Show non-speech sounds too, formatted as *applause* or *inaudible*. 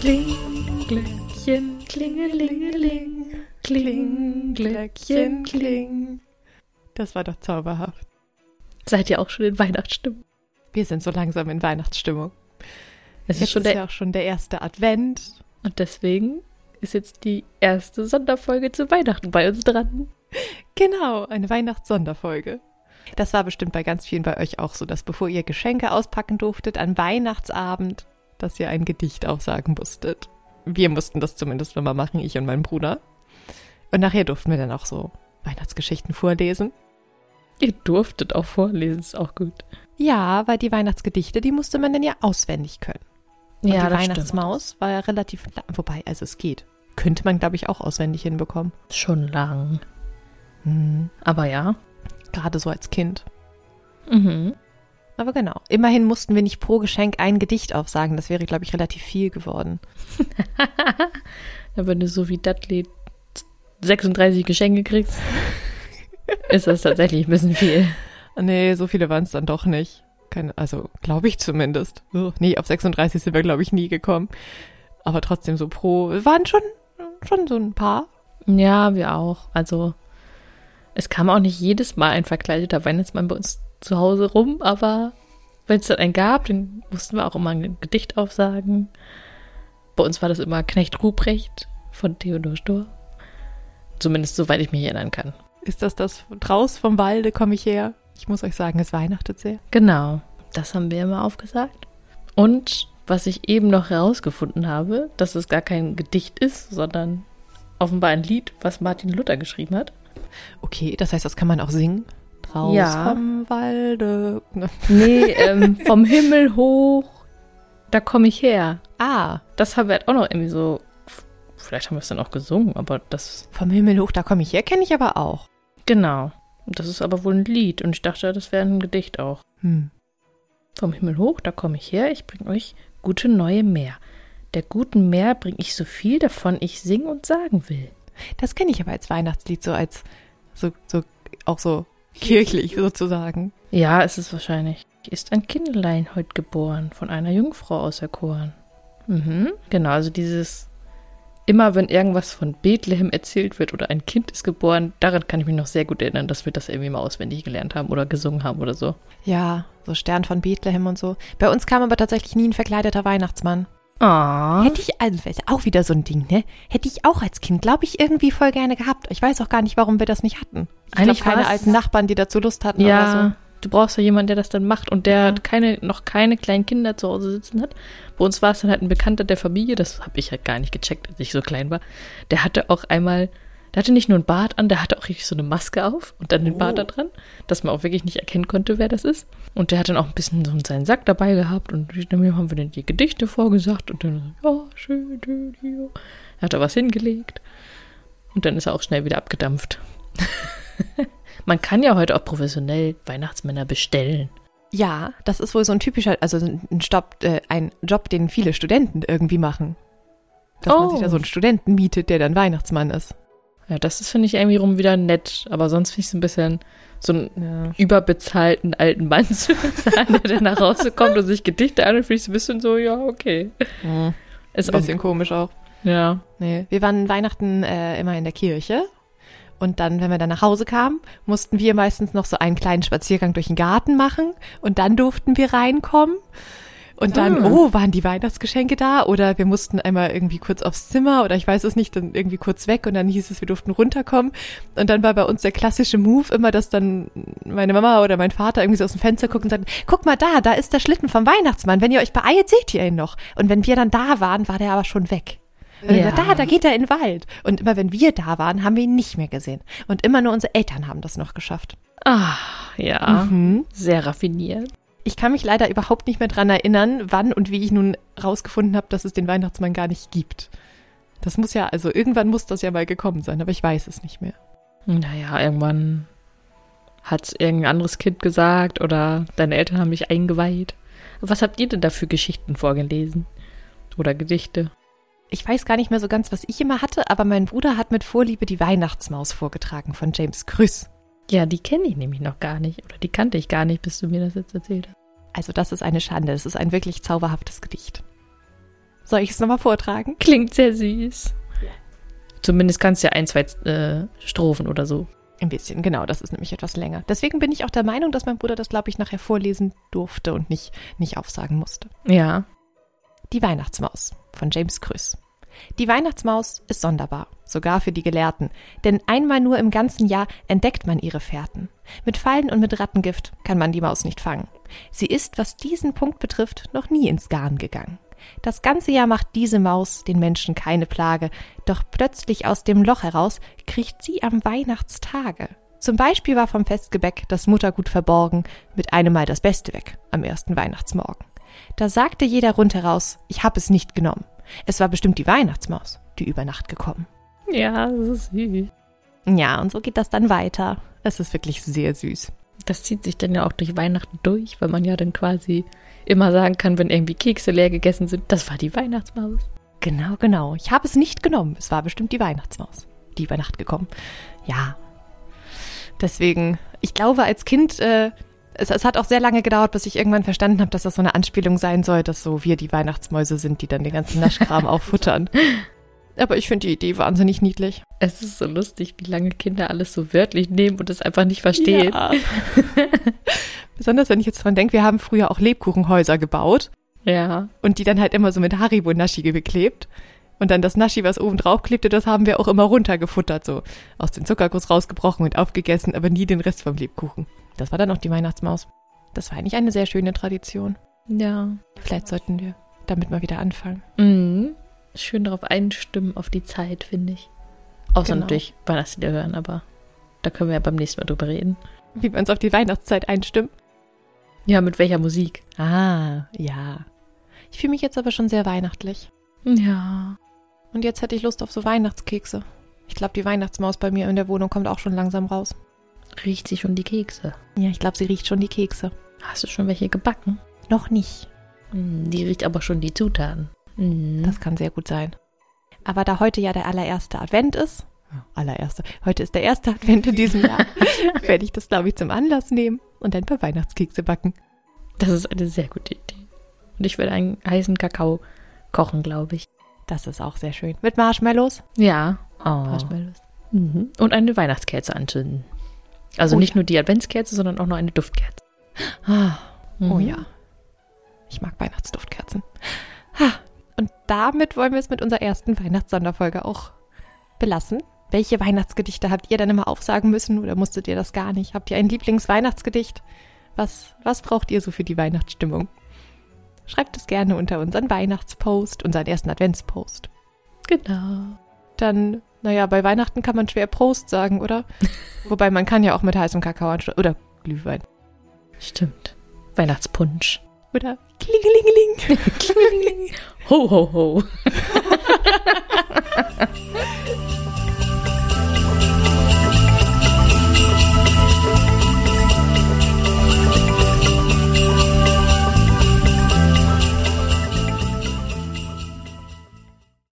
Klingelingeling, kling, Glöckchen, kling. Das war doch zauberhaft. Seid ihr auch schon in Weihnachtsstimmung? Wir sind so langsam in Weihnachtsstimmung. Es ist schon ist ja auch schon der erste Advent. und deswegen ist jetzt die erste Sonderfolge zu Weihnachten bei uns dran. Genau, eine Weihnachtssonderfolge. Das war bestimmt bei ganz vielen bei euch auch so, dass bevor ihr Geschenke auspacken durftet, an Weihnachtsabend, dass ihr ein Gedicht aufsagen musstet. Wir mussten das zumindest immer machen, ich und mein Bruder. Und nachher durften wir dann auch so Weihnachtsgeschichten vorlesen. Ihr durftet auch vorlesen, ist auch gut. Ja, weil die Weihnachtsgedichte, die musste man dann ja auswendig können. Und die Weihnachtsmaus war ja relativ, la- wobei, also es geht. Könnte man, glaube ich, auch auswendig hinbekommen. Schon lang. Hm, Aber ja. gerade so als Kind. Mhm. Aber genau. Immerhin mussten wir nicht pro Geschenk ein Gedicht aufsagen. Das wäre, glaube ich, relativ viel geworden. *laughs* Wenn du so wie Dudley 36 Geschenke kriegst, *laughs* ist das tatsächlich ein bisschen viel. Nee, so viele waren es dann doch nicht. Keine, also, glaube ich zumindest. Oh, nee, auf 36 sind wir, glaube ich, nie gekommen. Aber trotzdem so pro, waren schon, schon so ein paar. Ja, wir auch. Also, es kam auch nicht jedes Mal ein verkleideter Weihnachtsmann bei uns zu Hause rum, aber wenn es dann einen gab, dann mussten wir auch immer ein Gedicht aufsagen. Bei uns war das immer Knecht Ruprecht von Theodor Storr. Zumindest soweit ich mich erinnern kann. Ist das das draus vom Walde komme ich her? Ich muss euch sagen, es weihnachtet sehr. Genau, das haben wir immer aufgesagt. Und was ich eben noch herausgefunden habe, dass es gar kein Gedicht ist, sondern offenbar ein Lied, was Martin Luther geschrieben hat. Okay, das heißt, das kann man auch singen. Raus Ja. vom Walde. Ne. Nee, ähm, *laughs* vom Himmel hoch, da komme ich her. Ah, Das haben wir halt auch noch irgendwie so. Vielleicht haben wir es dann auch gesungen, aber das. vom Himmel hoch, da komme ich her, kenne ich aber auch. Genau. Das ist aber wohl ein Lied und ich dachte, das wäre ein Gedicht auch. Hm. Vom Himmel hoch, da komme ich her, ich bringe euch gute neue Meer. Der guten Meer bring ich so viel davon ich singen und sagen will. Das kenne ich aber als Weihnachtslied, so als, so, so, auch so kirchlich sozusagen. Ja, es ist wahrscheinlich. Ist ein Kindlein heut geboren, von einer Jungfrau auserkoren. Mhm. Genau, also dieses. Immer wenn irgendwas von Bethlehem erzählt wird oder ein Kind ist geboren, daran kann ich mich noch sehr gut erinnern, dass wir das irgendwie mal auswendig gelernt haben oder gesungen haben oder so. Ja, so Stern von Bethlehem und so. Bei uns kam aber tatsächlich nie ein verkleideter Weihnachtsmann. Ah. Hätte ich, also auch wieder so ein Ding, ne? Hätte ich auch als Kind, glaube ich, irgendwie voll gerne gehabt. Ich weiß auch gar nicht, warum wir das nicht hatten. Ich Eigentlich glaub, keine alten Nachbarn, die dazu Lust hatten oder Ja, du brauchst ja jemanden, der das dann macht und der Ja. keine, noch keine kleinen Kinder zu Hause sitzen hat. Bei uns war es dann halt ein Bekannter der Familie, das habe ich halt gar nicht gecheckt, als ich so klein war. Der hatte auch einmal, der hatte nicht nur einen Bart an, der hatte auch richtig so eine Maske auf und dann den Oh. Bart da dran, dass man auch wirklich nicht erkennen konnte, wer das ist. Und der hat dann auch ein bisschen so seinen Sack dabei gehabt und dann haben wir dann die Gedichte vorgesagt und dann so, ja, schön, schön, hier. Er hat da was hingelegt und dann ist er auch schnell wieder abgedampft. *laughs* Man kann ja heute auch professionell Weihnachtsmänner bestellen. Ja, das ist wohl so ein typischer, also ein, Stopp, äh, ein Job, den viele Studenten irgendwie machen. Dass man Oh. sich da so einen Studenten mietet, der dann Weihnachtsmann ist. Ja, das ist, finde ich, irgendwie rum wieder nett. Aber sonst finde ich es ein bisschen so einen Ja. überbezahlten alten Mann *laughs* zu bezahlen, der dann nach Hause kommt und sich Gedichte an und finde ich es ein bisschen so, ja, okay. Ein Ist auch, bisschen komisch auch. ja. Nee, wir waren Weihnachten äh, immer in der Kirche. Und dann, wenn wir dann nach Hause kamen, mussten wir meistens noch so einen kleinen Spaziergang durch den Garten machen. Und dann durften wir reinkommen. Und dann, Ah. oh, waren die Weihnachtsgeschenke da? Oder wir mussten einmal irgendwie kurz aufs Zimmer oder ich weiß es nicht, dann irgendwie kurz weg. Und dann hieß es, wir durften runterkommen. Und dann war bei uns der klassische Move immer, dass dann meine Mama oder mein Vater irgendwie so aus dem Fenster gucken und sagen, guck mal da, da ist der Schlitten vom Weihnachtsmann. Wenn ihr euch beeilt, seht ihr ihn noch. Und wenn wir dann da waren, war der aber schon weg. Ja. da, da geht er in den Wald. Und immer wenn wir da waren, haben wir ihn nicht mehr gesehen. Und immer nur unsere Eltern haben das noch geschafft. Ah, ja. Mhm. Sehr raffiniert. Ich kann mich leider überhaupt nicht mehr dran erinnern, wann und wie ich nun rausgefunden habe, dass es den Weihnachtsmann gar nicht gibt. Das muss ja, also irgendwann muss das ja mal gekommen sein, aber ich weiß es nicht mehr. Naja, irgendwann hat es irgendein anderes Kind gesagt oder deine Eltern haben dich eingeweiht. Was habt ihr denn da für Geschichten vorgelesen? Oder Gedichte? Ich weiß gar nicht mehr so ganz, was ich immer hatte, aber mein Bruder hat mit Vorliebe die Weihnachtsmaus vorgetragen von James Krüss. Ja, die kenne ich nämlich noch gar nicht. Oder die kannte ich gar nicht, bis du mir das jetzt erzählt hast. Also das ist eine Schande, es ist ein wirklich zauberhaftes Gedicht. Soll ich es nochmal vortragen? Klingt sehr süß. Zumindest kannst du ja ein, zwei äh, Strophen oder so. Ein bisschen, genau, das ist nämlich etwas länger. Deswegen bin ich auch der Meinung, dass mein Bruder das, glaube ich, nachher vorlesen durfte und nicht, nicht aufsagen musste. Ja. Die Weihnachtsmaus von James Krüss. Die Weihnachtsmaus ist sonderbar, sogar für die Gelehrten, denn einmal nur im ganzen Jahr entdeckt man ihre Fährten. Mit Fallen und mit Rattengift kann man die Maus nicht fangen. Sie ist, was diesen Punkt betrifft, noch nie ins Garn gegangen. Das ganze Jahr macht diese Maus den Menschen keine Plage, doch plötzlich aus dem Loch heraus kriecht sie am Weihnachtstage. Zum Beispiel war vom Festgebäck das Muttergut verborgen, mit einem Mal das Beste weg am ersten Weihnachtsmorgen. Da sagte jeder rundheraus, ich hab es nicht genommen. Es war bestimmt die Weihnachtsmaus, die über Nacht gekommen. Ja, das ist süß. Ja, und so geht das dann weiter. Es ist wirklich sehr süß. Das zieht sich dann ja auch durch Weihnachten durch, weil man ja dann quasi immer sagen kann, wenn irgendwie Kekse leer gegessen sind, das war die Weihnachtsmaus. Genau, genau. Ich habe es nicht genommen. Es war bestimmt die Weihnachtsmaus, die über Nacht gekommen. Ja. Deswegen, ich glaube, als Kind, äh, es, es hat auch sehr lange gedauert, bis ich irgendwann verstanden habe, dass das so eine Anspielung sein soll, dass so wir die Weihnachtsmäuse sind, die dann den ganzen Naschkram *laughs* auffuttern. Aber ich finde die Idee wahnsinnig niedlich. Es ist so lustig, wie lange Kinder alles so wörtlich nehmen und es einfach nicht verstehen. Ja. *laughs* *laughs* Besonders wenn ich jetzt dran denke, wir haben früher auch Lebkuchenhäuser gebaut. Ja. Und die dann halt immer so mit Haribo-Naschi beklebt. Und dann das Naschi, was oben drauf klebte, das haben wir auch immer runtergefuttert, so aus dem Zuckerguss rausgebrochen und aufgegessen, aber nie den Rest vom Lebkuchen. Das war dann auch die Weihnachtsmaus. Das war eigentlich eine sehr schöne Tradition. Ja. Vielleicht sollten wir damit mal wieder anfangen. Mhm. Schön darauf einstimmen, auf die Zeit, finde ich. Außer Genau. natürlich Weihnachtslieder hören, aber da können wir ja beim nächsten Mal drüber reden. Wie wir uns auf die Weihnachtszeit einstimmen. Ja, mit welcher Musik? Ah, ja. Ich fühle mich jetzt aber schon sehr weihnachtlich. Ja. Und jetzt hätte ich Lust auf so Weihnachtskekse. Ich glaube, die Weihnachtsmaus bei mir in der Wohnung kommt auch schon langsam raus. Riecht sie schon die Kekse? Ja, ich glaube, sie riecht schon die Kekse. Hast du schon welche gebacken? Noch nicht. Hm, Die riecht aber schon die Zutaten. Mhm. Das kann sehr gut sein. Aber da heute ja der allererste Advent ist, allererste, heute ist der erste Advent in diesem Jahr, *laughs* werde ich das, glaube ich, zum Anlass nehmen und ein paar Weihnachtskekse backen. Das ist eine sehr gute Idee. Und ich werde einen heißen Kakao kochen, glaube ich. Das ist auch sehr schön. Mit Marshmallows? Ja. Oh. Marshmallows. Mhm. Und eine Weihnachtskerze anzünden. Also Oh nicht ja. nur die Adventskerze, sondern auch noch eine Duftkerze. Ah, Oh Mhm. ja. Ich mag Weihnachtsduftkerzen. Damit wollen wir es mit unserer ersten Weihnachtssonderfolge auch belassen. Welche Weihnachtsgedichte habt ihr denn immer aufsagen müssen oder musstet ihr das gar nicht? Habt ihr ein Lieblingsweihnachtsgedicht? Was, was braucht ihr so für die Weihnachtsstimmung? Schreibt es gerne unter unseren Weihnachtspost, unseren ersten Adventspost. Genau. Dann, naja, bei Weihnachten kann man schwer Prost sagen, oder? *laughs* Wobei man kann ja auch mit heißem Kakao anstoßen. Oder Glühwein. Stimmt. Weihnachtspunsch. Oder Klingelingeling. *laughs* Ho, ho, ho.